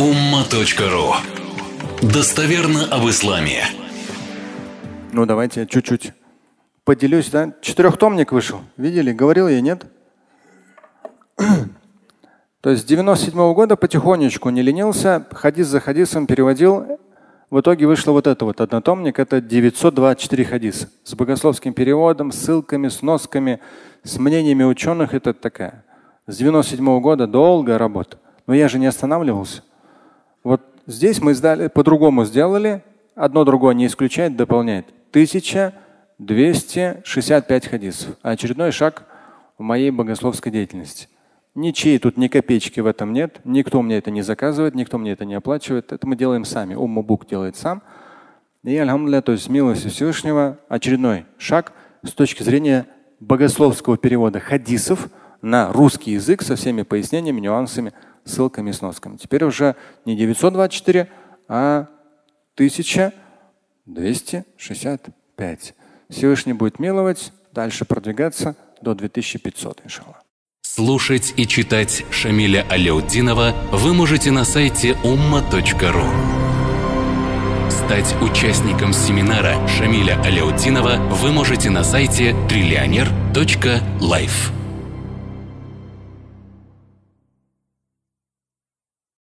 umma.ru Достоверно об исламе. Ну, давайте я чуть-чуть поделюсь. Да? Четырехтомник вышел. Видели? Говорил я, нет? То есть с 97 -го года потихонечку не ленился, хадис за хадисом переводил. В итоге вышло вот это вот однотомник, это 924 хадиса. С богословским переводом, ссылками, сносками, с мнениями ученых. Это такая. С 97 -го года долгая работа. Но я же не останавливался. Здесь мы по-другому сделали. Одно другое не исключает, дополняет. 1265 хадисов. Очередной шаг в моей богословской деятельности. Ничьей тут ни копеечки в этом нет. Никто мне это не заказывает, никто мне это не оплачивает. Это мы делаем сами. Умма Бук делает сам. И альхамдулля, то есть милости Всевышнего, очередной шаг с точки зрения богословского перевода хадисов на русский язык со всеми пояснениями, нюансами, ссылками и сносками. Теперь уже не 924, а 1265. Всевышний будет миловать, дальше продвигаться до 2500, иншаллах. Слушать и читать Шамиля Аляутдинова вы можете на сайте umma.ru. Стать участником семинара Шамиля Аляутдинова вы можете на сайте триллионер.life.